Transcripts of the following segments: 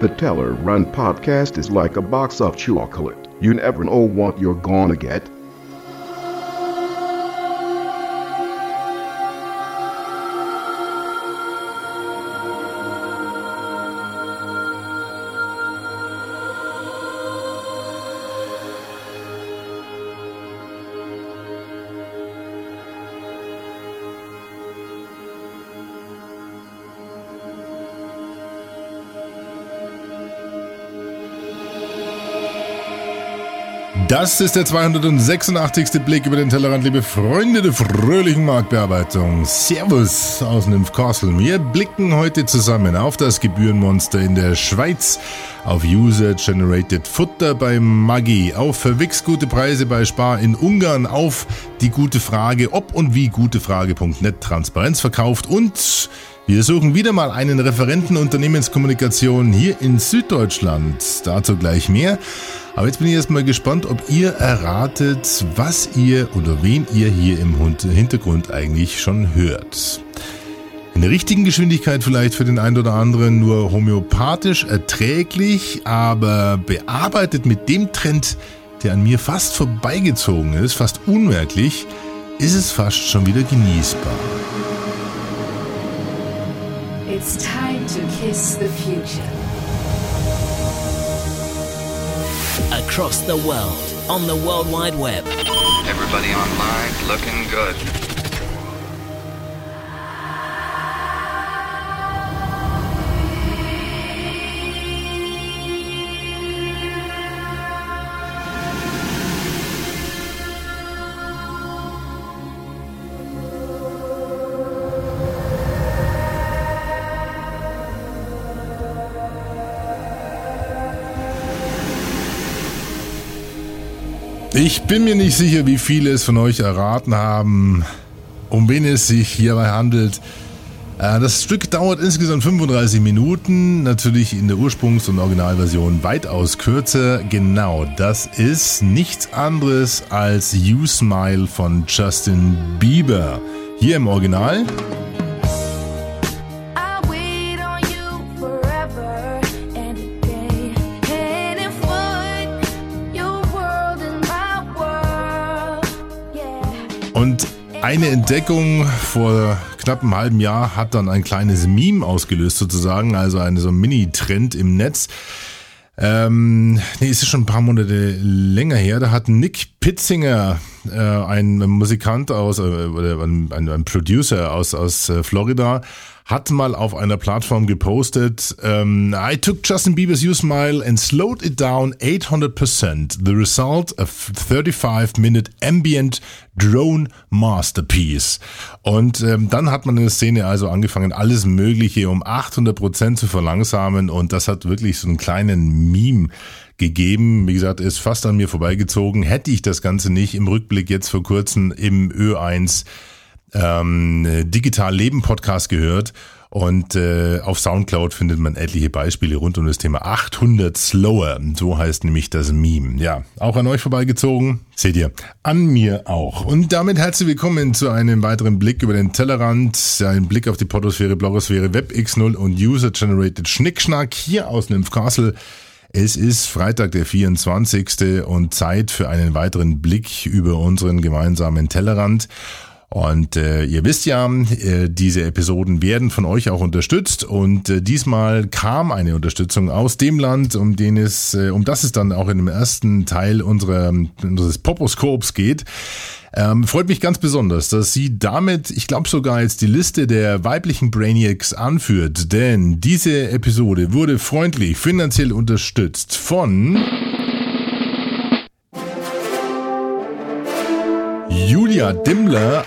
The Teller Run podcast is like a box of chocolate. You never know what you're gonna get. Das ist der 286. Blick über den Tellerrand, liebe Freunde der fröhlichen Marktbearbeitung. Servus aus Nymphcastle. Wir blicken heute zusammen auf das Gebührenmonster in der Schweiz, auf User-Generated Futter bei Maggi, auf verwix gute Preise bei Spar in Ungarn, auf die gute Frage, ob und wie gutefrage.net Transparenz verkauft und wir suchen wieder mal einen Referenten Unternehmenskommunikation hier in Süddeutschland. Dazu gleich mehr. Aber jetzt bin ich erstmal gespannt, ob ihr erratet, was ihr oder wen ihr hier im Hintergrund eigentlich schon hört. In der richtigen Geschwindigkeit vielleicht für den einen oder anderen nur homöopathisch erträglich, aber bearbeitet mit dem Trend, der an mir fast vorbeigezogen ist, fast unmerklich, ist es fast schon wieder genießbar. It's time to kiss the future. Across the world, on the World Wide Web. Everybody online looking good. Ich bin mir nicht sicher, wie viele es von euch erraten haben, um wen es sich hierbei handelt. Äh, das Stück dauert insgesamt 35 Minuten, natürlich in der Ursprungs- und Originalversion weitaus kürzer. Genau, das ist nichts anderes als You Smile von Justin Bieber. Hier im Original. Eine Entdeckung vor knapp einem halben Jahr hat dann ein kleines Meme ausgelöst sozusagen, also eine so Mini-Trend im Netz. Ähm, nee, es ist schon ein paar Monate länger her. Da hat Nick Pitzinger, äh, ein Musikant aus, äh, oder ein, ein, Producer aus, aus äh, Florida, hat mal auf einer Plattform gepostet, um, I took Justin Bieber's You Smile and slowed it down 800%. The result, a 35-minute ambient drone masterpiece. Und ähm, dann hat man in der Szene also angefangen, alles Mögliche um 800% zu verlangsamen und das hat wirklich so einen kleinen Meme gegeben. Wie gesagt, ist fast an mir vorbeigezogen. Hätte ich das Ganze nicht im Rückblick jetzt vor kurzem im Ö1 ähm, Digital Leben Podcast gehört und äh, auf Soundcloud findet man etliche Beispiele rund um das Thema 800 Slower. So heißt nämlich das Meme. Ja, auch an euch vorbeigezogen. Seht ihr, an mir auch. Und damit herzlich willkommen zu einem weiteren Blick über den Tellerrand. Ein Blick auf die Podosphäre, Blogosphäre, WebX0 und User-Generated Schnickschnack hier aus Nymphcastle. Es ist Freitag, der 24. und Zeit für einen weiteren Blick über unseren gemeinsamen Tellerrand. Und äh, ihr wisst ja, äh, diese Episoden werden von euch auch unterstützt und äh, diesmal kam eine Unterstützung aus dem Land, um den es, äh, um das es dann auch in dem ersten Teil unserer, unseres Poposkops geht. Ähm, freut mich ganz besonders, dass sie damit, ich glaube sogar jetzt die Liste der weiblichen Brainiacs anführt, denn diese Episode wurde freundlich finanziell unterstützt von Julia Dimmler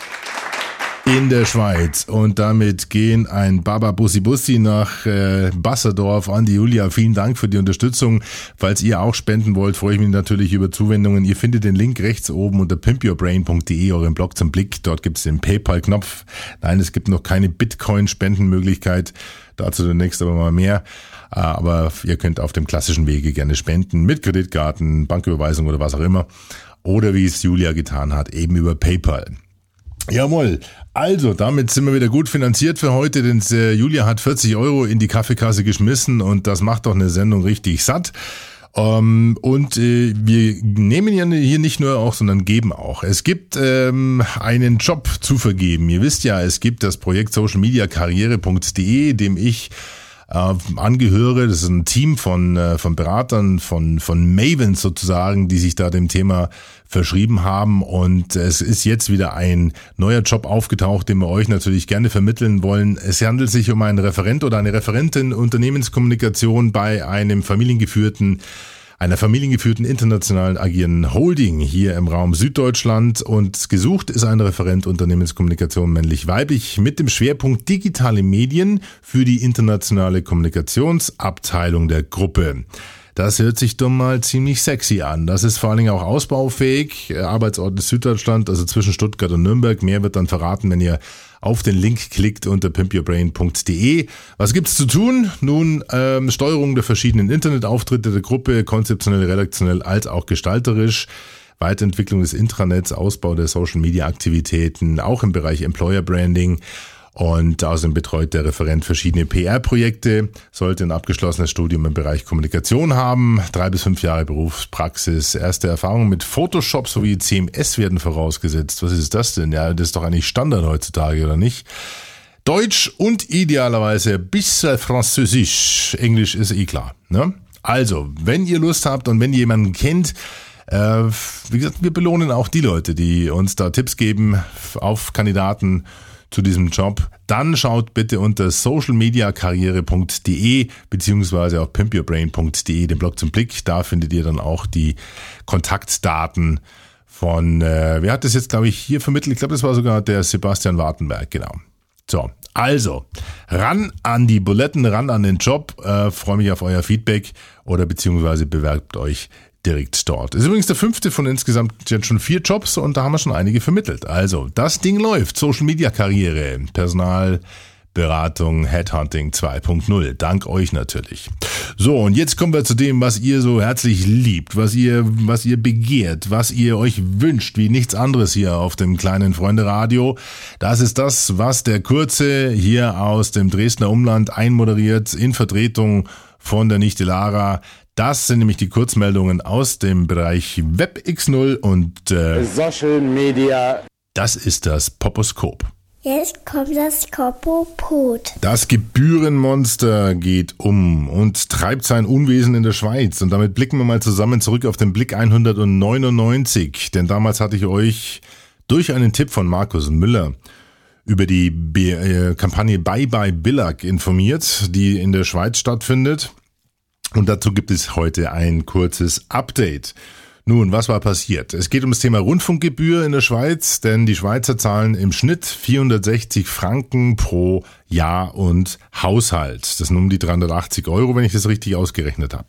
in der Schweiz. Und damit gehen ein Baba Bussi Bussi nach äh, Basserdorf an die Julia. Vielen Dank für die Unterstützung. Falls ihr auch spenden wollt, freue ich mich natürlich über Zuwendungen. Ihr findet den Link rechts oben unter pimpyourbrain.de, euren Blog zum Blick. Dort gibt es den PayPal-Knopf. Nein, es gibt noch keine Bitcoin-Spendenmöglichkeit. Dazu demnächst aber mal mehr. Äh, aber ihr könnt auf dem klassischen Wege gerne spenden mit Kreditkarten, Banküberweisung oder was auch immer. Oder wie es Julia getan hat, eben über PayPal. Jawohl. Also, damit sind wir wieder gut finanziert für heute, denn äh, Julia hat 40 Euro in die Kaffeekasse geschmissen und das macht doch eine Sendung richtig satt. Ähm, und äh, wir nehmen ja hier nicht nur auch, sondern geben auch. Es gibt ähm, einen Job zu vergeben. Ihr wisst ja, es gibt das Projekt socialmediakarriere.de, dem ich äh, angehöre. Das ist ein Team von, äh, von Beratern, von, von Mavens sozusagen, die sich da dem Thema verschrieben haben. Und es ist jetzt wieder ein neuer Job aufgetaucht, den wir euch natürlich gerne vermitteln wollen. Es handelt sich um einen Referent oder eine Referentin Unternehmenskommunikation bei einem familiengeführten einer familiengeführten internationalen agierenden Holding hier im Raum Süddeutschland und gesucht ist ein Referent Unternehmenskommunikation männlich-weiblich mit dem Schwerpunkt digitale Medien für die internationale Kommunikationsabteilung der Gruppe. Das hört sich doch mal ziemlich sexy an. Das ist vor allen Dingen auch ausbaufähig. Arbeitsort ist Süddeutschland, also zwischen Stuttgart und Nürnberg. Mehr wird dann verraten, wenn ihr auf den Link klickt unter pimpyourbrain.de. Was gibt's zu tun? Nun, ähm, Steuerung der verschiedenen Internetauftritte der Gruppe, konzeptionell, redaktionell als auch gestalterisch. Weiterentwicklung des Intranets, Ausbau der Social Media Aktivitäten, auch im Bereich Employer Branding. Und außerdem betreut der Referent verschiedene PR-Projekte, sollte ein abgeschlossenes Studium im Bereich Kommunikation haben, drei bis fünf Jahre Berufspraxis, erste Erfahrungen mit Photoshop sowie CMS werden vorausgesetzt. Was ist das denn? Ja, das ist doch eigentlich Standard heutzutage, oder nicht? Deutsch und idealerweise bis Französisch. Englisch ist eh klar. Ne? Also, wenn ihr Lust habt und wenn ihr jemanden kennt, äh, wie gesagt, wir belohnen auch die Leute, die uns da Tipps geben auf Kandidaten zu diesem Job, dann schaut bitte unter socialmediakarriere.de beziehungsweise auf pimpyourbrain.de, den Blog zum Blick. Da findet ihr dann auch die Kontaktdaten von, äh, wer hat das jetzt, glaube ich, hier vermittelt? Ich glaube, das war sogar der Sebastian Wartenberg, genau. So, also, ran an die Buletten, ran an den Job. Äh, Freue mich auf euer Feedback oder beziehungsweise bewerbt euch direkt dort. Ist übrigens der fünfte von insgesamt jetzt schon vier Jobs und da haben wir schon einige vermittelt. Also, das Ding läuft. Social Media Karriere, Personal, Beratung, Headhunting 2.0. Dank euch natürlich. So, und jetzt kommen wir zu dem, was ihr so herzlich liebt, was ihr, was ihr begehrt, was ihr euch wünscht, wie nichts anderes hier auf dem kleinen Freunde Radio. Das ist das, was der Kurze hier aus dem Dresdner Umland einmoderiert in Vertretung von der Nichte Lara. Das sind nämlich die Kurzmeldungen aus dem Bereich WebX0 und äh, Social Media. Das ist das Poposkop. Jetzt kommt das Kopopot. Das Gebührenmonster geht um und treibt sein Unwesen in der Schweiz. Und damit blicken wir mal zusammen zurück auf den Blick 199. Denn damals hatte ich euch durch einen Tipp von Markus Müller über die äh, Kampagne Bye Bye Billag informiert, die in der Schweiz stattfindet. Und dazu gibt es heute ein kurzes Update. Nun, was war passiert? Es geht um das Thema Rundfunkgebühr in der Schweiz, denn die Schweizer zahlen im Schnitt 460 Franken pro Jahr und Haushalt. Das sind um die 380 Euro, wenn ich das richtig ausgerechnet habe.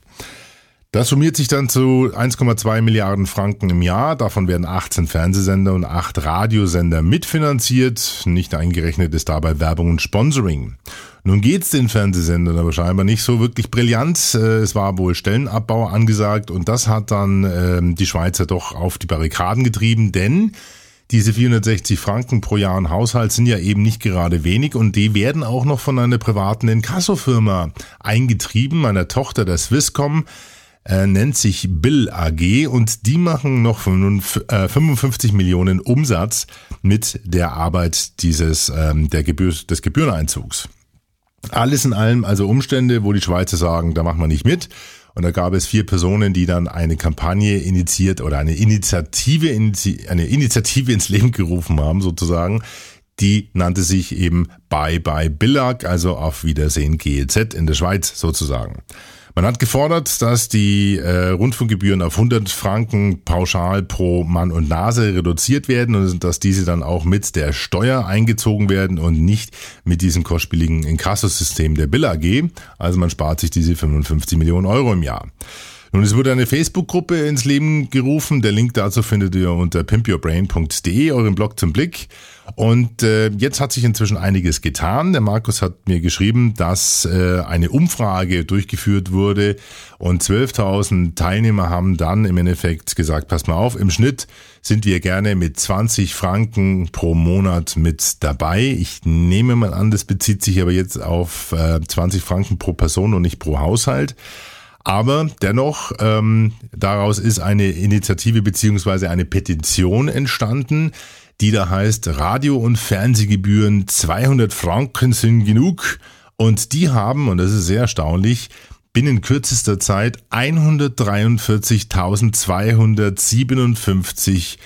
Das summiert sich dann zu 1,2 Milliarden Franken im Jahr. Davon werden 18 Fernsehsender und 8 Radiosender mitfinanziert. Nicht eingerechnet ist dabei Werbung und Sponsoring. Nun geht's den Fernsehsendern aber scheinbar nicht so wirklich brillant. Äh, es war wohl Stellenabbau angesagt und das hat dann ähm, die Schweizer doch auf die Barrikaden getrieben, denn diese 460 Franken pro Jahr und Haushalt sind ja eben nicht gerade wenig und die werden auch noch von einer privaten Inkassofirma eingetrieben, einer Tochter der Swisscom äh, nennt sich Bill AG und die machen noch 55 äh, Millionen Umsatz mit der Arbeit dieses ähm, der Gebühr, des Gebühreneinzugs. Alles in allem also Umstände, wo die Schweizer sagen, da machen wir nicht mit. Und da gab es vier Personen, die dann eine Kampagne initiiert oder eine Initiative, eine Initiative ins Leben gerufen haben, sozusagen. Die nannte sich eben Bye Bye Billag, also auf Wiedersehen GEZ in der Schweiz sozusagen. Man hat gefordert, dass die äh, Rundfunkgebühren auf 100 Franken pauschal pro Mann und Nase reduziert werden und dass diese dann auch mit der Steuer eingezogen werden und nicht mit diesem kostspieligen Inkassosystem der Bill AG. Also man spart sich diese 55 Millionen Euro im Jahr. Nun, es wurde eine Facebook-Gruppe ins Leben gerufen. Der Link dazu findet ihr unter pimpyourbrain.de, euren Blog zum Blick. Und äh, jetzt hat sich inzwischen einiges getan. Der Markus hat mir geschrieben, dass äh, eine Umfrage durchgeführt wurde und 12.000 Teilnehmer haben dann im Endeffekt gesagt, pass mal auf, im Schnitt sind wir gerne mit 20 Franken pro Monat mit dabei. Ich nehme mal an, das bezieht sich aber jetzt auf äh, 20 Franken pro Person und nicht pro Haushalt. Aber dennoch, ähm, daraus ist eine Initiative beziehungsweise eine Petition entstanden, die da heißt, Radio- und Fernsehgebühren 200 Franken sind genug. Und die haben, und das ist sehr erstaunlich, binnen kürzester Zeit 143.257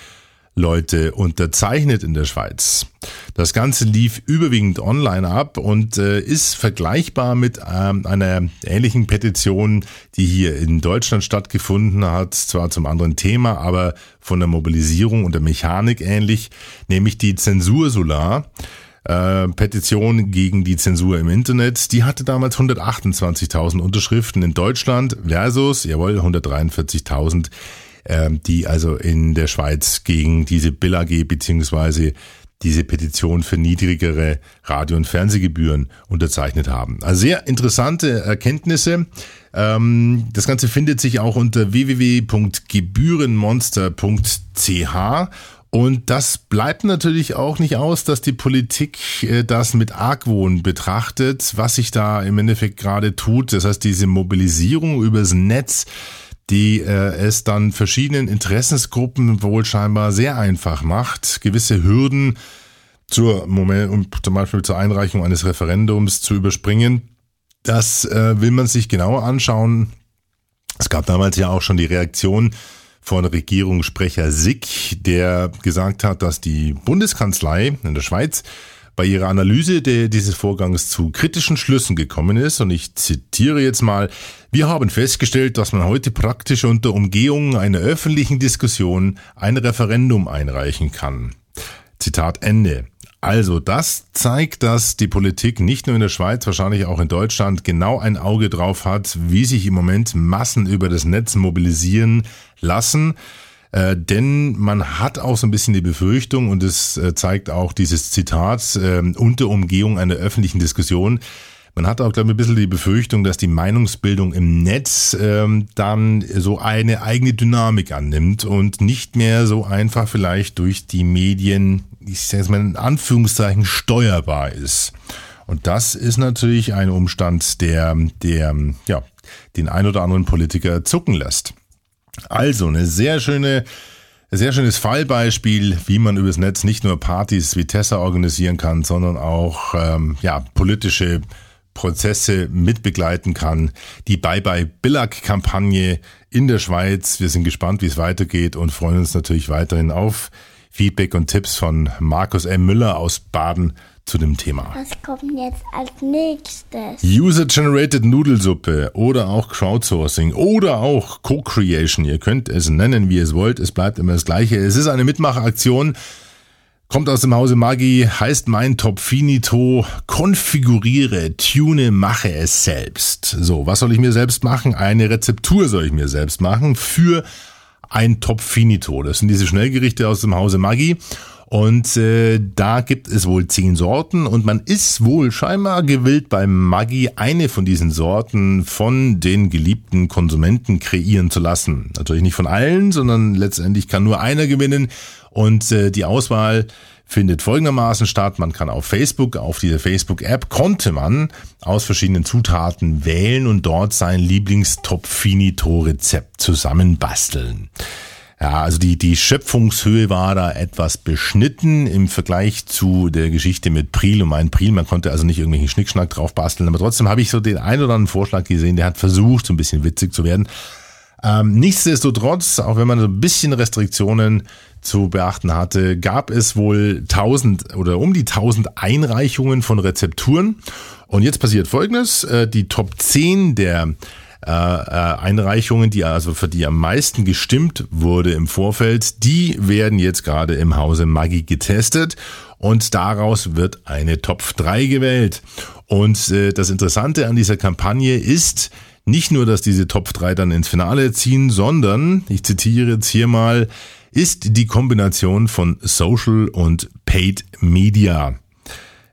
Leute unterzeichnet in der Schweiz. Das Ganze lief überwiegend online ab und äh, ist vergleichbar mit ähm, einer ähnlichen Petition, die hier in Deutschland stattgefunden hat, zwar zum anderen Thema, aber von der Mobilisierung und der Mechanik ähnlich, nämlich die Zensur Solar. Äh, Petition gegen die Zensur im Internet. Die hatte damals 128.000 Unterschriften in Deutschland versus, jawohl, 143.000 ähm, die also in der Schweiz gegen diese Bill AG beziehungsweise diese Petition für niedrigere Radio- und Fernsehgebühren unterzeichnet haben. Also sehr interessante Erkenntnisse. Ähm, das Ganze findet sich auch unter www.gebührenmonster.ch und das bleibt natürlich auch nicht aus, dass die Politik äh, das mit Argwohn betrachtet, was sich da im Endeffekt gerade tut. Das heißt, diese Mobilisierung übers Netz, die äh, es dann verschiedenen Interessensgruppen wohl scheinbar sehr einfach macht, gewisse Hürden zur Moment, um zum Beispiel zur Einreichung eines Referendums zu überspringen. Das äh, will man sich genauer anschauen. Es gab damals ja auch schon die Reaktion von Regierungssprecher Sick, der gesagt hat, dass die Bundeskanzlei in der Schweiz bei ihrer Analyse de, dieses Vorgangs zu kritischen Schlüssen gekommen ist. Und ich zitiere jetzt mal, wir haben festgestellt, dass man heute praktisch unter Umgehung einer öffentlichen Diskussion ein Referendum einreichen kann. Zitat Ende. Also das zeigt, dass die Politik nicht nur in der Schweiz, wahrscheinlich auch in Deutschland genau ein Auge drauf hat, wie sich im Moment Massen über das Netz mobilisieren lassen. Äh, denn man hat auch so ein bisschen die Befürchtung, und es äh, zeigt auch dieses Zitat, äh, unter Umgehung einer öffentlichen Diskussion, man hat auch, glaube ich, ein bisschen die Befürchtung, dass die Meinungsbildung im Netz ähm, dann so eine eigene Dynamik annimmt und nicht mehr so einfach vielleicht durch die Medien, ich sage es mal in Anführungszeichen, steuerbar ist. Und das ist natürlich ein Umstand, der, der ja, den ein oder anderen Politiker zucken lässt. Also eine sehr schöne, sehr schönes Fallbeispiel, wie man übers Netz nicht nur Partys wie Tessa organisieren kann, sondern auch ähm, ja politische Prozesse mitbegleiten kann. Die Bye Bye Billag Kampagne in der Schweiz. Wir sind gespannt, wie es weitergeht und freuen uns natürlich weiterhin auf Feedback und Tipps von Markus M. Müller aus Baden zu dem Thema. Was kommt jetzt als nächstes? User-Generated Nudelsuppe oder auch Crowdsourcing oder auch Co-Creation. Ihr könnt es nennen, wie ihr es wollt. Es bleibt immer das Gleiche. Es ist eine Mitmachaktion. Kommt aus dem Hause Magi, heißt mein Top Finito, konfiguriere, tune, mache es selbst. So, was soll ich mir selbst machen? Eine Rezeptur soll ich mir selbst machen für ein Top Finito. Das sind diese Schnellgerichte aus dem Hause Magi. Und äh, da gibt es wohl zehn Sorten und man ist wohl scheinbar gewillt beim Maggi eine von diesen Sorten von den geliebten Konsumenten kreieren zu lassen. Natürlich nicht von allen, sondern letztendlich kann nur einer gewinnen und äh, die Auswahl findet folgendermaßen statt. Man kann auf Facebook, auf diese Facebook-App, konnte man aus verschiedenen Zutaten wählen und dort sein Lieblingstop-Finito-Rezept zusammenbasteln. Ja, also die, die Schöpfungshöhe war da etwas beschnitten im Vergleich zu der Geschichte mit Priel und mein Priel. Man konnte also nicht irgendwelchen Schnickschnack drauf basteln, aber trotzdem habe ich so den ein oder anderen Vorschlag gesehen, der hat versucht, so ein bisschen witzig zu werden. Ähm, nichtsdestotrotz, auch wenn man so ein bisschen Restriktionen zu beachten hatte, gab es wohl 1000 oder um die 1000 Einreichungen von Rezepturen. Und jetzt passiert Folgendes. Äh, die Top 10 der äh, äh, Einreichungen, die also für die am meisten gestimmt wurde im Vorfeld, die werden jetzt gerade im Hause Maggi getestet und daraus wird eine Top 3 gewählt. Und äh, das Interessante an dieser Kampagne ist, nicht nur, dass diese Top 3 dann ins Finale ziehen, sondern, ich zitiere jetzt hier mal, ist die Kombination von Social und Paid Media.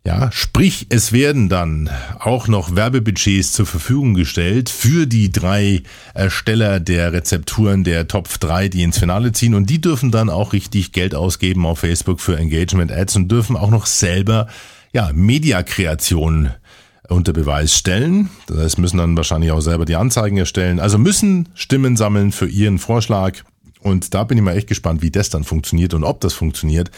Ja, sprich, es werden dann auch noch Werbebudgets zur Verfügung gestellt für die drei Ersteller der Rezepturen der Top 3, die ins Finale ziehen. Und die dürfen dann auch richtig Geld ausgeben auf Facebook für Engagement Ads und dürfen auch noch selber, ja, Mediakreationen unter Beweis stellen. Das heißt, müssen dann wahrscheinlich auch selber die Anzeigen erstellen. Also müssen Stimmen sammeln für ihren Vorschlag. Und da bin ich mal echt gespannt, wie das dann funktioniert und ob das funktioniert.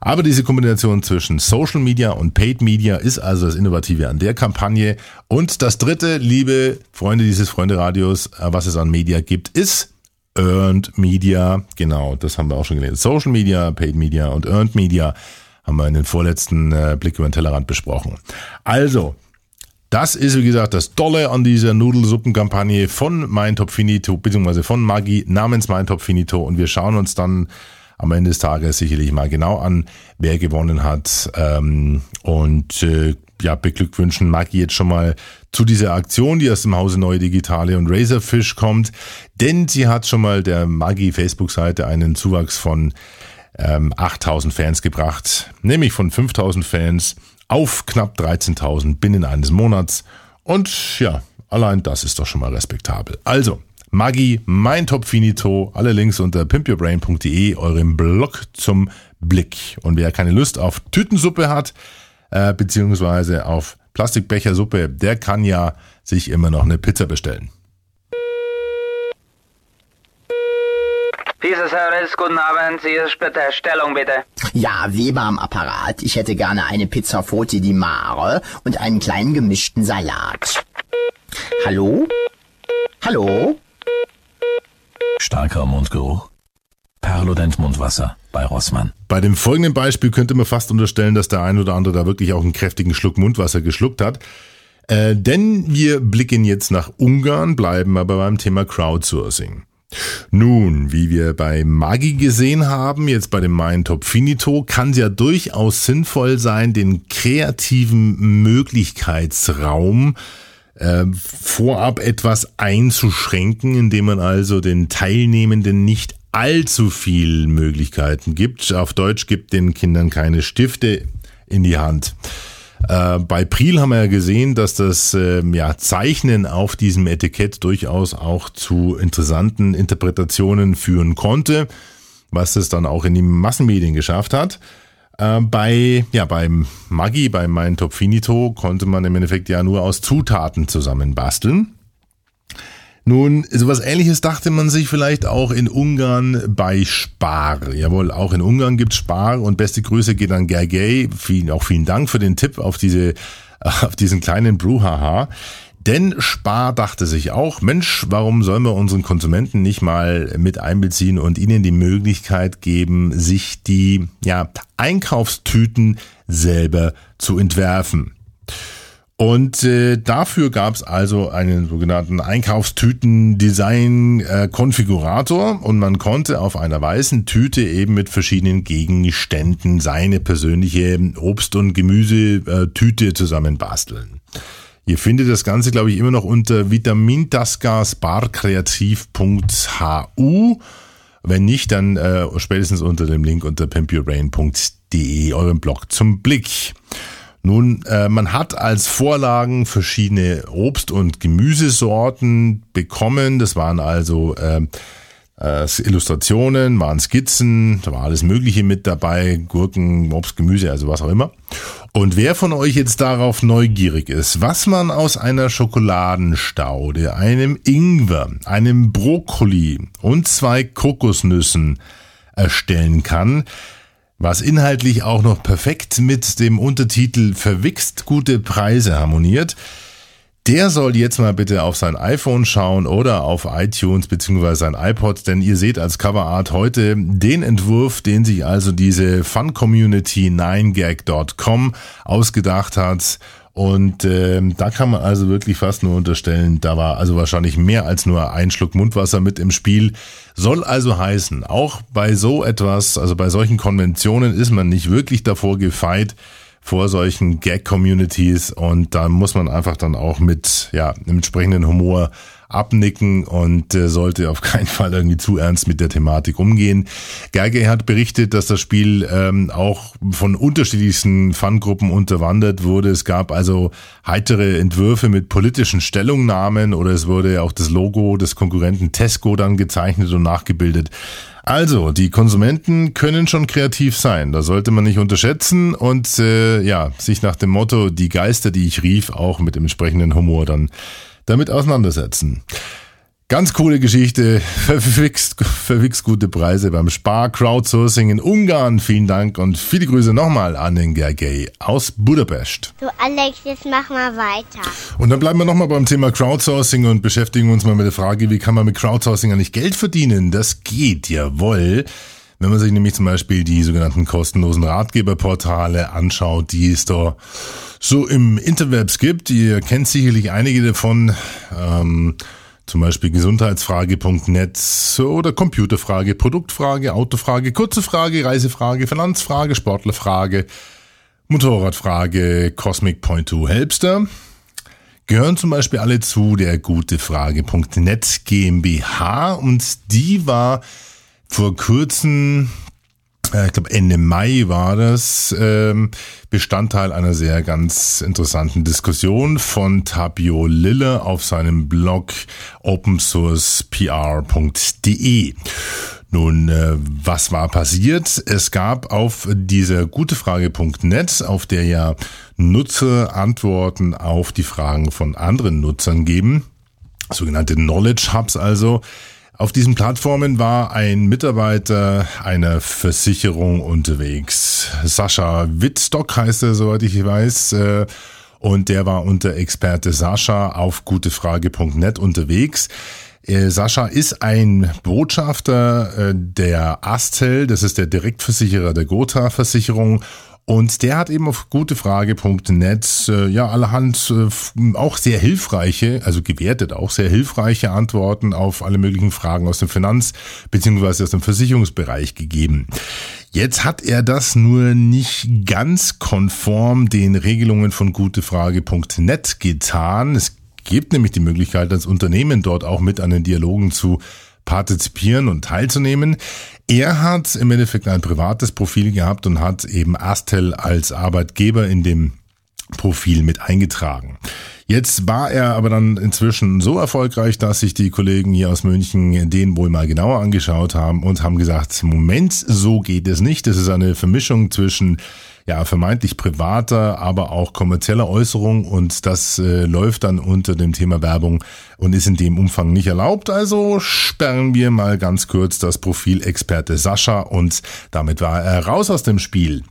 Aber diese Kombination zwischen Social Media und Paid Media ist also das Innovative an der Kampagne. Und das dritte, liebe Freunde dieses Freunde-Radios, äh, was es an Media gibt, ist Earned Media. Genau, das haben wir auch schon gelernt. Social Media, Paid Media und Earned Media haben wir in den vorletzten äh, Blick über den Tellerrand besprochen. Also, das ist, wie gesagt, das Tolle an dieser Nudelsuppenkampagne von Mein Top Finito, beziehungsweise von Maggi namens Mein Top Finito. Und wir schauen uns dann am Ende des Tages sicherlich mal genau an, wer gewonnen hat. Ähm, und äh, ja, beglückwünschen Maggie jetzt schon mal zu dieser Aktion, die aus dem Hause Neue Digitale und Razorfish kommt. Denn sie hat schon mal der Maggie Facebook-Seite einen Zuwachs von ähm, 8000 Fans gebracht, nämlich von 5000 Fans auf knapp 13.000 binnen eines Monats. Und ja, allein das ist doch schon mal respektabel. Also, Maggi, mein Top Finito, alle Links unter pimpyourbrain.de, eurem Blog zum Blick. Und wer keine Lust auf Tütensuppe hat, äh, beziehungsweise auf Plastikbechersuppe, der kann ja sich immer noch eine Pizza bestellen. Pieces Service, guten Abend. Sie ist bitte Stellung bitte. Ja, Weber am Apparat. Ich hätte gerne eine Pizza Forti di Mare und einen kleinen gemischten Salat. Hallo? Hallo? Starker Mundgeruch. Perlodent Mundwasser bei Rossmann. Bei dem folgenden Beispiel könnte man fast unterstellen, dass der ein oder andere da wirklich auch einen kräftigen Schluck Mundwasser geschluckt hat. Äh, denn wir blicken jetzt nach Ungarn, bleiben aber beim Thema Crowdsourcing. Nun, wie wir bei Magi gesehen haben, jetzt bei dem Mein Top Finito, kann es ja durchaus sinnvoll sein, den kreativen Möglichkeitsraum äh, vorab etwas einzuschränken, indem man also den Teilnehmenden nicht allzu viel Möglichkeiten gibt. Auf Deutsch gibt den Kindern keine Stifte in die Hand. Äh, bei Priel haben wir ja gesehen, dass das äh, ja, Zeichnen auf diesem Etikett durchaus auch zu interessanten Interpretationen führen konnte, was es dann auch in die Massenmedien geschafft hat. Äh, bei, ja, beim Maggi, bei Mein Top Finito, konnte man im Endeffekt ja nur aus Zutaten zusammenbasteln. Nun, sowas ähnliches dachte man sich vielleicht auch in Ungarn bei Spar. Jawohl, auch in Ungarn gibt Spar und beste Grüße geht an Gergely. Vielen, auch vielen Dank für den Tipp auf diese, auf diesen kleinen Bruhaha. Denn Spar dachte sich auch, Mensch, warum sollen wir unseren Konsumenten nicht mal mit einbeziehen und ihnen die Möglichkeit geben, sich die ja, Einkaufstüten selber zu entwerfen. Und äh, dafür gab es also einen sogenannten Einkaufstüten-Design-Konfigurator und man konnte auf einer weißen Tüte eben mit verschiedenen Gegenständen seine persönliche Obst- und Gemüsetüte zusammenbasteln. Ihr findet das Ganze, glaube ich, immer noch unter vitamintasgasbarkreativ.hu. Wenn nicht, dann äh, spätestens unter dem Link unter pimpyourbrain.de, eurem Blog zum Blick. Nun, äh, man hat als Vorlagen verschiedene Obst- und Gemüsesorten bekommen. Das waren also äh, äh, Illustrationen, waren Skizzen, da war alles Mögliche mit dabei, Gurken, Obst, Gemüse, also was auch immer. Und wer von euch jetzt darauf neugierig ist, was man aus einer Schokoladenstaude, einem Ingwer, einem Brokkoli und zwei Kokosnüssen erstellen kann, was inhaltlich auch noch perfekt mit dem Untertitel Verwichst gute Preise harmoniert, der soll jetzt mal bitte auf sein iPhone schauen oder auf iTunes bzw. sein iPod, denn ihr seht als Coverart heute den Entwurf, den sich also diese Fun Community 9gag.com ausgedacht hat. Und äh, da kann man also wirklich fast nur unterstellen, da war also wahrscheinlich mehr als nur ein Schluck Mundwasser mit im Spiel. Soll also heißen, auch bei so etwas, also bei solchen Konventionen ist man nicht wirklich davor gefeit, vor solchen Gag-Communities und da muss man einfach dann auch mit ja, einem entsprechenden Humor abnicken und äh, sollte auf keinen Fall irgendwie zu ernst mit der Thematik umgehen. Gerge hat berichtet, dass das Spiel ähm, auch von unterschiedlichsten Fangruppen unterwandert wurde. Es gab also heitere Entwürfe mit politischen Stellungnahmen oder es wurde auch das Logo des Konkurrenten Tesco dann gezeichnet und nachgebildet. Also, die Konsumenten können schon kreativ sein, da sollte man nicht unterschätzen und äh, ja, sich nach dem Motto, die Geister, die ich rief, auch mit dem entsprechenden Humor dann damit auseinandersetzen. Ganz coole Geschichte, verwichst, verwichst gute Preise beim Spar Crowdsourcing in Ungarn. Vielen Dank und viele Grüße nochmal an den Gergely aus Budapest. So, Alex, jetzt mach mal weiter. Und dann bleiben wir nochmal beim Thema Crowdsourcing und beschäftigen uns mal mit der Frage, wie kann man mit Crowdsourcing eigentlich Geld verdienen? Das geht, jawohl. Wenn man sich nämlich zum Beispiel die sogenannten kostenlosen Ratgeberportale anschaut, die es da so im Interwebs gibt, ihr kennt sicherlich einige davon, ähm, zum Beispiel gesundheitsfrage.net oder Computerfrage, Produktfrage, Autofrage, kurze Frage, Reisefrage, Finanzfrage, Sportlerfrage, Motorradfrage, Cosmic Point to Helpster. Gehören zum Beispiel alle zu der gutefrage.net GmbH und die war vor kurzem äh, ich glaube Ende Mai war das, ähm, Bestandteil einer sehr ganz interessanten Diskussion von Tapio Lille auf seinem Blog opensourcepr.de. Nun, äh, was war passiert? Es gab auf dieser gutefrage.net, auf der ja Nutzer Antworten auf die Fragen von anderen Nutzern geben, sogenannte Knowledge Hubs also, auf diesen Plattformen war ein Mitarbeiter einer Versicherung unterwegs. Sascha Wittstock heißt er, soweit ich weiß. Äh, und der war unter Experte Sascha auf gutefrage.net unterwegs. Äh, Sascha ist ein Botschafter äh, der Astel, das ist der Direktversicherer der Gotha-Versicherung und der hat eben auf gutefrage.net äh, ja allerhand äh, auch sehr hilfreiche, also gewertet auch sehr hilfreiche Antworten auf alle möglichen Fragen aus dem Finanz- bzw. aus dem Versicherungsbereich gegeben. Jetzt hat er das nur nicht ganz konform den Regelungen von gutefrage.net getan. Es gibt nämlich die Möglichkeit, als Unternehmen dort auch mit an den Dialogen zu partizipieren und teilzunehmen. Er hat im Endeffekt ein privates Profil gehabt und hat eben Astel als Arbeitgeber in dem Profil mit eingetragen. Jetzt war er aber dann inzwischen so erfolgreich, dass sich die Kollegen hier aus München den wohl mal genauer angeschaut haben und haben gesagt, Moment, so geht es nicht. Das ist eine Vermischung zwischen ja vermeintlich privater, aber auch kommerzieller Äußerung und das äh, läuft dann unter dem Thema Werbung und ist in dem Umfang nicht erlaubt. Also sperren wir mal ganz kurz das Profil Experte Sascha und damit war er raus aus dem Spiel.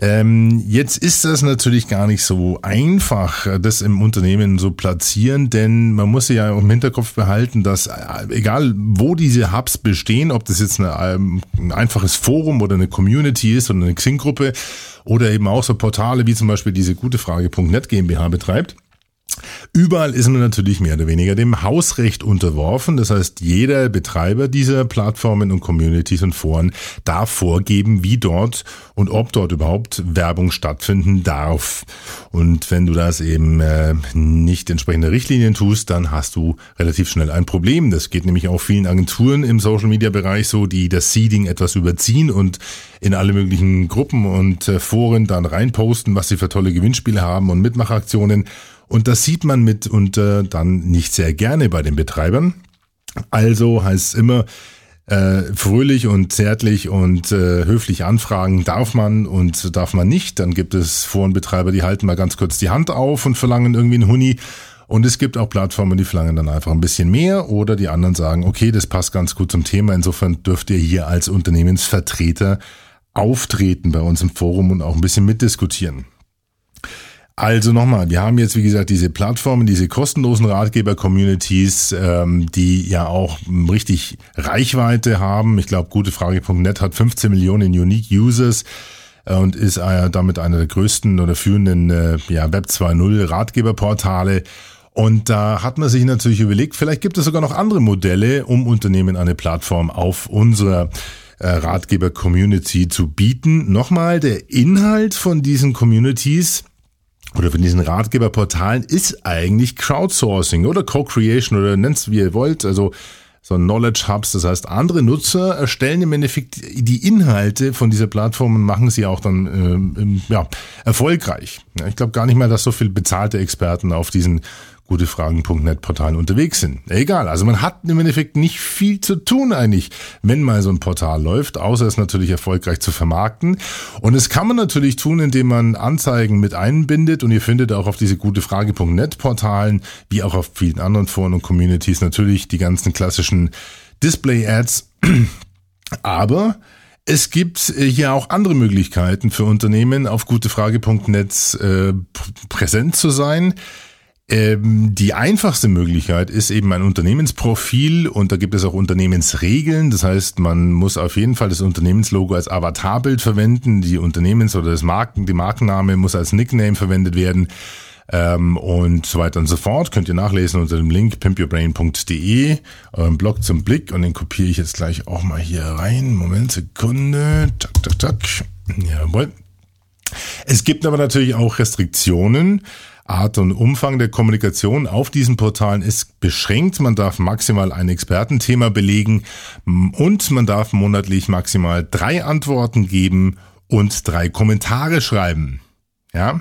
Ähm, jetzt ist das natürlich gar nicht so einfach, das im Unternehmen so platzieren, denn man muss ja im Hinterkopf behalten, dass äh, egal wo diese Hubs bestehen, ob das jetzt eine, ähm, ein einfaches Forum oder eine Community ist oder eine Xing-Gruppe oder eben auch so Portale wie zum Beispiel diese gutefrage.net GmbH betreibt, Überall ist man natürlich mehr oder weniger dem Hausrecht unterworfen. Das heißt, jeder Betreiber dieser Plattformen und Communities und Foren darf vorgeben, wie dort und ob dort überhaupt Werbung stattfinden darf. Und wenn du das eben äh, nicht entsprechende Richtlinien tust, dann hast du relativ schnell ein Problem. Das geht nämlich auch vielen Agenturen im Social Media Bereich so, die das Seeding etwas überziehen und in alle möglichen Gruppen und äh, Foren dann reinposten, was sie für tolle Gewinnspiele haben und Mitmachaktionen und das sieht man mitunter dann nicht sehr gerne bei den Betreibern. Also heißt es immer, äh, fröhlich und zärtlich und äh, höflich anfragen darf man und darf man nicht. Dann gibt es Forenbetreiber, die halten mal ganz kurz die Hand auf und verlangen irgendwie einen Huni. Und es gibt auch Plattformen, die verlangen dann einfach ein bisschen mehr oder die anderen sagen, okay, das passt ganz gut zum Thema. Insofern dürft ihr hier als Unternehmensvertreter auftreten bei uns im Forum und auch ein bisschen mitdiskutieren. Also nochmal, wir haben jetzt wie gesagt diese Plattformen, diese kostenlosen Ratgeber-Communities, ähm, die ja auch richtig Reichweite haben. Ich glaube, gutefrage.net hat 15 Millionen Unique Users äh, und ist äh, damit einer der größten oder führenden äh, ja, Web 2.0 Ratgeberportale. Und da hat man sich natürlich überlegt, vielleicht gibt es sogar noch andere Modelle, um Unternehmen eine Plattform auf unserer äh, Ratgeber-Community zu bieten. Nochmal, der Inhalt von diesen Communities oder von diesen Ratgeberportalen ist eigentlich Crowdsourcing oder Co-Creation oder nennt es wie ihr wollt. Also so Knowledge Hubs. Das heißt, andere Nutzer erstellen im Endeffekt die Inhalte von dieser Plattform und machen sie auch dann ähm, ja, erfolgreich. Ich glaube gar nicht mehr, dass so viel bezahlte Experten auf diesen gutefragen.net Portalen unterwegs sind. Egal, also man hat im Endeffekt nicht viel zu tun eigentlich, wenn mal so ein Portal läuft, außer es natürlich erfolgreich zu vermarkten. Und es kann man natürlich tun, indem man Anzeigen mit einbindet und ihr findet auch auf diese gutefrage.net Portalen, wie auch auf vielen anderen Foren und Communities natürlich die ganzen klassischen Display-Ads. Aber es gibt hier auch andere Möglichkeiten für Unternehmen, auf gutefrage.net äh, präsent zu sein. Ähm, die einfachste Möglichkeit ist eben ein Unternehmensprofil und da gibt es auch Unternehmensregeln. Das heißt, man muss auf jeden Fall das Unternehmenslogo als Avatarbild verwenden. Die Unternehmens- oder das Marken, die Markenname muss als Nickname verwendet werden. Ähm, und so weiter und so fort. Könnt ihr nachlesen unter dem Link pimpyourbrain.de, euren Blog zum Blick und den kopiere ich jetzt gleich auch mal hier rein. Moment, Sekunde. Tak, tak, tak. Jawohl. Es gibt aber natürlich auch Restriktionen. Art und Umfang der Kommunikation auf diesen Portalen ist beschränkt. Man darf maximal ein Expertenthema belegen und man darf monatlich maximal drei Antworten geben und drei Kommentare schreiben. Ja.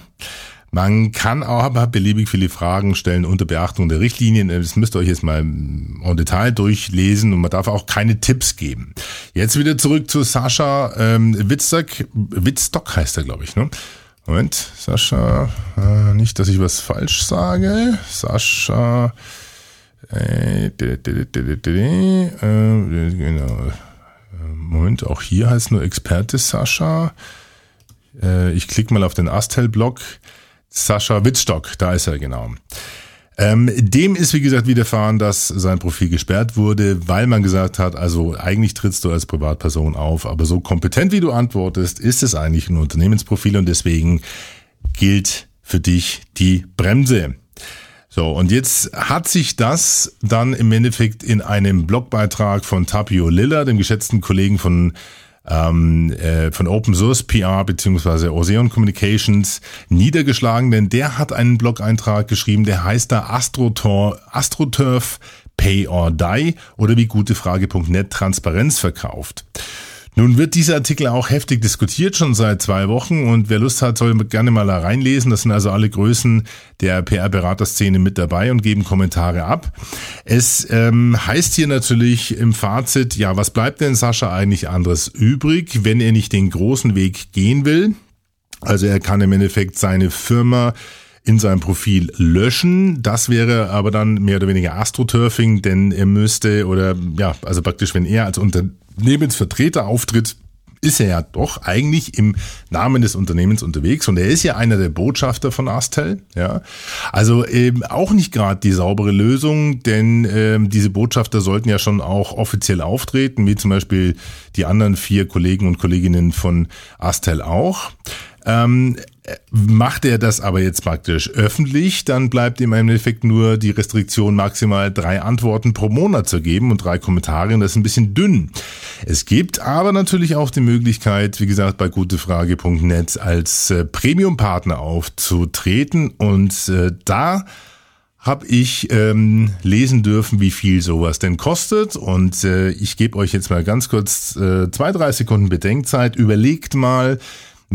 Man kann aber beliebig viele Fragen stellen unter Beachtung der Richtlinien. Das müsst ihr euch jetzt mal im Detail durchlesen und man darf auch keine Tipps geben. Jetzt wieder zurück zu Sascha ähm, Witzstock. Witzstock heißt er, glaube ich. Ne? Moment, Sascha, äh, nicht, dass ich was falsch sage. Sascha, äh, äh, genau. Moment, auch hier heißt nur Experte Sascha. Äh, ich klicke mal auf den Astel-Blog. Sascha Wittstock, da ist er genau. Ähm, dem ist, wie gesagt, widerfahren, dass sein Profil gesperrt wurde, weil man gesagt hat, also eigentlich trittst du als Privatperson auf, aber so kompetent wie du antwortest, ist es eigentlich ein Unternehmensprofil und deswegen gilt für dich die Bremse. So, und jetzt hat sich das dann im Endeffekt in einem Blogbeitrag von Tapio Lilla, dem geschätzten Kollegen von ähm, äh, von Open Source PR beziehungsweise Ocean Communications niedergeschlagen, denn der hat einen Blog-Eintrag geschrieben, der heißt da Astrotor, AstroTurf Pay or Die oder wie gutefrage.net Transparenz verkauft. Nun wird dieser Artikel auch heftig diskutiert, schon seit zwei Wochen und wer Lust hat, soll gerne mal da reinlesen. Das sind also alle Größen der PR-Beraterszene mit dabei und geben Kommentare ab. Es ähm, heißt hier natürlich im Fazit, ja, was bleibt denn Sascha eigentlich anderes übrig, wenn er nicht den großen Weg gehen will? Also er kann im Endeffekt seine Firma in seinem Profil löschen. Das wäre aber dann mehr oder weniger Astroturfing, denn er müsste oder ja, also praktisch, wenn er als Unternehmensvertreter auftritt, ist er ja doch eigentlich im Namen des Unternehmens unterwegs und er ist ja einer der Botschafter von Astel. Ja, also eben auch nicht gerade die saubere Lösung, denn ähm, diese Botschafter sollten ja schon auch offiziell auftreten, wie zum Beispiel die anderen vier Kollegen und Kolleginnen von Astel auch. Ähm, macht er das aber jetzt praktisch öffentlich, dann bleibt ihm im Endeffekt nur die Restriktion maximal drei Antworten pro Monat zu geben und drei Kommentare und das ist ein bisschen dünn. Es gibt aber natürlich auch die Möglichkeit, wie gesagt, bei gutefrage.net als äh, Premium-Partner aufzutreten und äh, da habe ich ähm, lesen dürfen, wie viel sowas denn kostet. Und äh, ich gebe euch jetzt mal ganz kurz äh, zwei, drei Sekunden Bedenkzeit. Überlegt mal,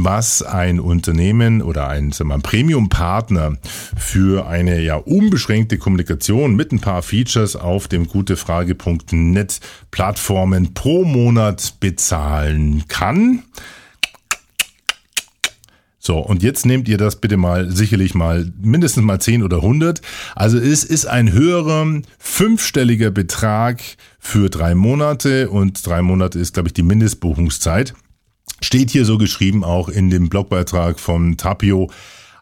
was ein Unternehmen oder ein, sagen Premium-Partner für eine ja unbeschränkte Kommunikation mit ein paar Features auf dem gutefrage.net Plattformen pro Monat bezahlen kann. So, und jetzt nehmt ihr das bitte mal sicherlich mal mindestens mal 10 oder 100. Also es ist ein höherer fünfstelliger Betrag für drei Monate und drei Monate ist, glaube ich, die Mindestbuchungszeit. Steht hier so geschrieben auch in dem Blogbeitrag von Tapio.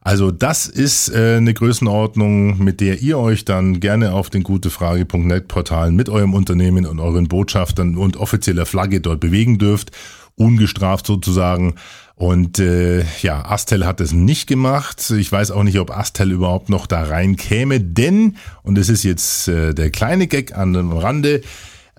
Also das ist äh, eine Größenordnung, mit der ihr euch dann gerne auf den gutefrage.net Portalen mit eurem Unternehmen und euren Botschaftern und offizieller Flagge dort bewegen dürft, ungestraft sozusagen. Und äh, ja, Astel hat es nicht gemacht. Ich weiß auch nicht, ob Astel überhaupt noch da rein käme, denn, und das ist jetzt äh, der kleine Gag an dem Rande,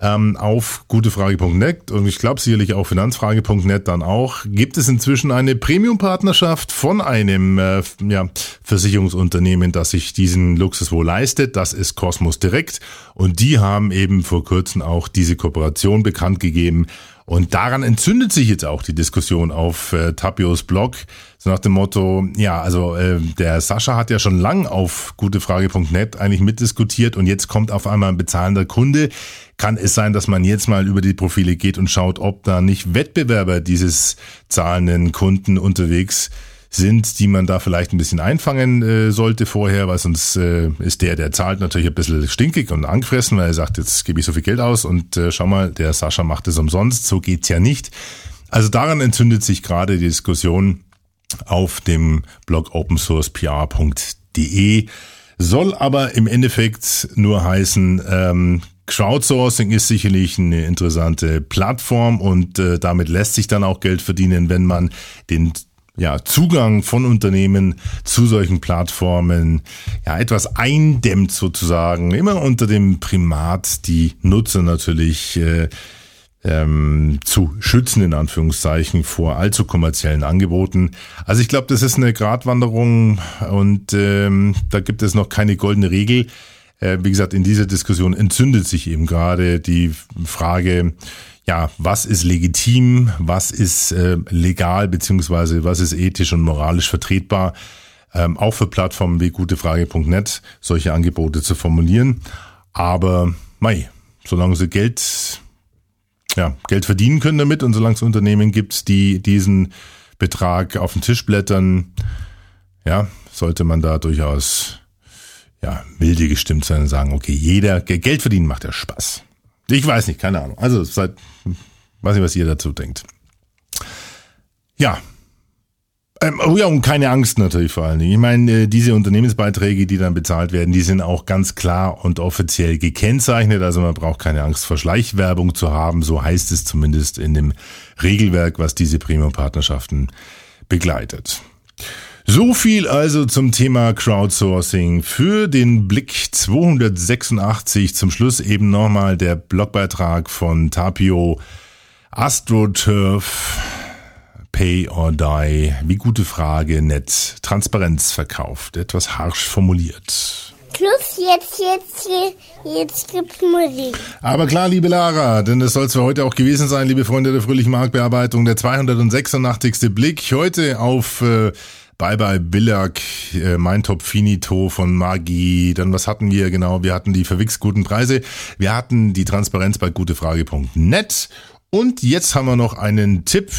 ähm, auf gutefrage.net und ich glaube sicherlich auch finanzfrage.net dann auch, gibt es inzwischen eine Premium-Partnerschaft von einem äh, ja, Versicherungsunternehmen, das sich diesen Luxus wohl leistet. Das ist Cosmos Direkt und die haben eben vor kurzem auch diese Kooperation bekannt gegeben und daran entzündet sich jetzt auch die Diskussion auf äh, Tapios Blog. So nach dem Motto, ja, also äh, der Sascha hat ja schon lang auf gutefrage.net eigentlich mitdiskutiert und jetzt kommt auf einmal ein bezahlender Kunde. Kann es sein, dass man jetzt mal über die Profile geht und schaut, ob da nicht Wettbewerber dieses zahlenden Kunden unterwegs sind, die man da vielleicht ein bisschen einfangen äh, sollte vorher, weil sonst äh, ist der, der zahlt, natürlich ein bisschen stinkig und angefressen, weil er sagt, jetzt gebe ich so viel Geld aus und äh, schau mal, der Sascha macht es umsonst, so geht's ja nicht. Also daran entzündet sich gerade die Diskussion auf dem Blog opensourcepr.de. Soll aber im Endeffekt nur heißen, ähm, Crowdsourcing ist sicherlich eine interessante Plattform und äh, damit lässt sich dann auch Geld verdienen, wenn man den ja, Zugang von Unternehmen zu solchen Plattformen ja etwas eindämmt sozusagen, immer unter dem Primat, die Nutzer natürlich äh, ähm, zu schützen, in Anführungszeichen, vor allzu kommerziellen Angeboten. Also ich glaube, das ist eine Gratwanderung und ähm, da gibt es noch keine goldene Regel. Äh, wie gesagt, in dieser Diskussion entzündet sich eben gerade die Frage, ja, was ist legitim, was ist äh, legal, beziehungsweise was ist ethisch und moralisch vertretbar, ähm, auch für Plattformen wie gutefrage.net solche Angebote zu formulieren. Aber mei, solange sie Geld, ja, Geld verdienen können damit und solange es Unternehmen gibt, die diesen Betrag auf den Tisch blättern, ja, sollte man da durchaus ja, milde gestimmt sein und sagen, okay, jeder Geld verdienen macht ja Spaß. Ich weiß nicht, keine Ahnung. Also seit, weiß nicht, was ihr dazu denkt. Ja. Ähm, oh ja, und keine Angst natürlich vor allen Dingen. Ich meine, äh, diese Unternehmensbeiträge, die dann bezahlt werden, die sind auch ganz klar und offiziell gekennzeichnet. Also man braucht keine Angst vor Schleichwerbung zu haben. So heißt es zumindest in dem Regelwerk, was diese Premium-Partnerschaften begleitet. So viel also zum Thema Crowdsourcing. Für den Blick 286 zum Schluss eben nochmal der Blogbeitrag von Tapio AstroTurf Pay or Die. Wie gute Frage, nett. Transparenz verkauft. Etwas harsch formuliert. Plus jetzt, jetzt, jetzt gibt's Musik. Aber klar, liebe Lara, denn es soll es für heute auch gewesen sein, liebe Freunde der fröhlichen Marktbearbeitung, der 286. Blick heute auf äh, Bye Bye Billag, äh, Mein Top Finito von Magi. Dann was hatten wir genau? Wir hatten die verwichst guten Preise. Wir hatten die Transparenz bei gutefrage.net. Und jetzt haben wir noch einen Tipp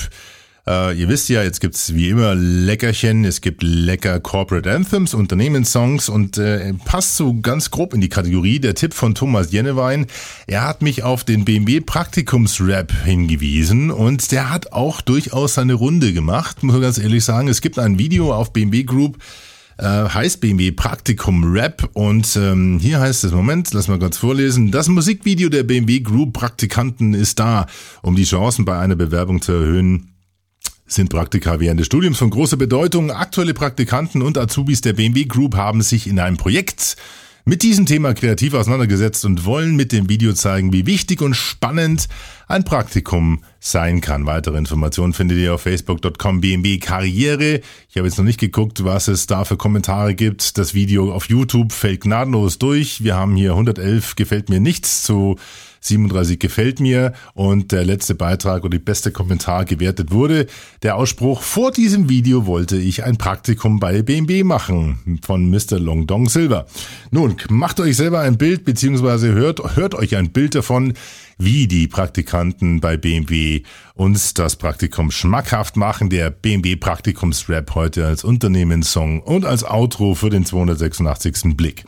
äh, ihr wisst ja, jetzt gibt's wie immer Leckerchen, es gibt lecker Corporate Anthems, Unternehmenssongs und äh, passt so ganz grob in die Kategorie der Tipp von Thomas Jennewein. Er hat mich auf den BMW Praktikumsrap hingewiesen und der hat auch durchaus seine Runde gemacht, muss man ganz ehrlich sagen. Es gibt ein Video auf BMW Group, äh, heißt BMW Praktikum Rap und ähm, hier heißt es, Moment, lass mal kurz vorlesen, das Musikvideo der BMW Group Praktikanten ist da, um die Chancen bei einer Bewerbung zu erhöhen sind Praktika während des Studiums von großer Bedeutung. Aktuelle Praktikanten und Azubis der BMW Group haben sich in einem Projekt mit diesem Thema kreativ auseinandergesetzt und wollen mit dem Video zeigen, wie wichtig und spannend ein Praktikum sein kann. Weitere Informationen findet ihr auf facebook.com BMW Karriere. Ich habe jetzt noch nicht geguckt, was es da für Kommentare gibt. Das Video auf YouTube fällt gnadenlos durch. Wir haben hier 111 gefällt mir nichts zu 37 gefällt mir und der letzte Beitrag und die beste Kommentar gewertet wurde. Der Ausspruch, vor diesem Video wollte ich ein Praktikum bei BMW machen von Mr. Long Dong Silver. Nun, macht euch selber ein Bild beziehungsweise hört, hört euch ein Bild davon, wie die Praktikanten bei BMW uns das Praktikum schmackhaft machen. Der BMW Praktikumsrap heute als Unternehmenssong und als Outro für den 286. Blick.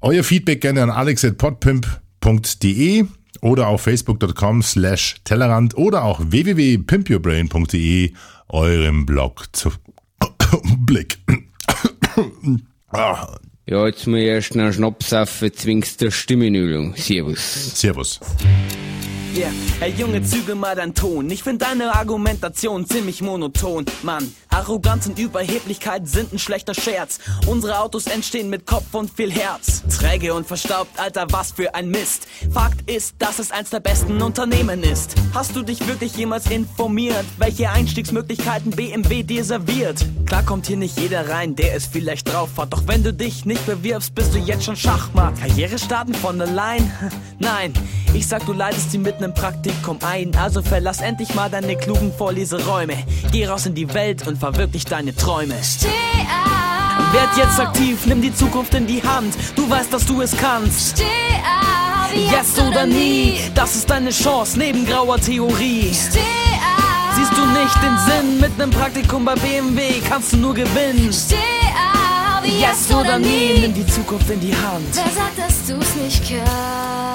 Euer Feedback gerne an alex.podpimp.com www.pimpyourbrain.de oder auf facebook.com slash Tellerrand oder auch www.pimpyourbrain.de eurem Blog zu Blick. Ja, jetzt muss ich erst noch Schnaps saufen, zwingst der Stimmenübung. Servus. Servus. Yeah. Ey Junge, zügel mal dein Ton. Ich find deine Argumentation ziemlich monoton. Mann, Arroganz und Überheblichkeit sind ein schlechter Scherz. Unsere Autos entstehen mit Kopf und viel Herz. Träge und verstaubt, Alter, was für ein Mist. Fakt ist, dass es eins der besten Unternehmen ist. Hast du dich wirklich jemals informiert, welche Einstiegsmöglichkeiten BMW dir serviert? Klar kommt hier nicht jeder rein, der es vielleicht drauf hat. Doch wenn du dich nicht bewirbst, bist du jetzt schon Schachmatt. Karriere starten von allein? Nein, ich sag, du leitest sie mit nem Praktikum ein. Also verlass endlich mal deine klugen Vorleseräume. Geh raus in die Welt und verwirklich deine Träume. Steh auf. Werd jetzt aktiv, nimm die Zukunft in die Hand. Du weißt, dass du es kannst. Steh auf. Jetzt oder nie, das ist deine Chance neben grauer Theorie. Steh auf. Siehst du nicht den Sinn? Mit nem Praktikum bei BMW kannst du nur gewinnen. Steh auf. Jetzt oder nie, nimm die Zukunft in die Hand. Wer sagt, dass du's nicht kannst?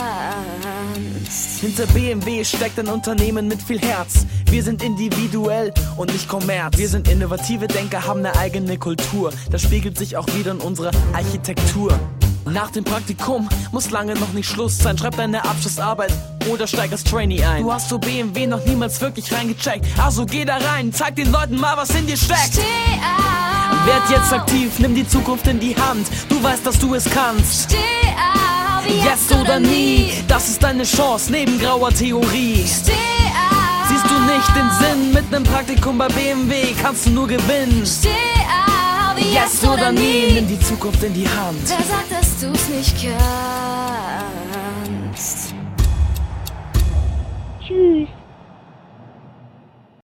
Hinter BMW steckt ein Unternehmen mit viel Herz. Wir sind individuell und nicht kommerz. Wir sind innovative Denker, haben eine eigene Kultur. Das spiegelt sich auch wieder in unserer Architektur. Nach dem Praktikum muss lange noch nicht Schluss sein. Schreib deine Abschlussarbeit oder steig als Trainee ein. Du hast so BMW noch niemals wirklich reingecheckt. Also geh da rein, zeig den Leuten mal, was in dir steckt. Steh auf. Werd jetzt aktiv, nimm die Zukunft in die Hand. Du weißt, dass du es kannst. Steh auf. Jetzt oder nie, das ist deine Chance neben grauer Theorie. Steh auf. Siehst du nicht den Sinn? Mit nem Praktikum bei BMW kannst du nur gewinnen. Steh auf. Jetzt oder nie, nimm die Zukunft in die Hand. Wer sagt, dass du's nicht kannst? Tschüss.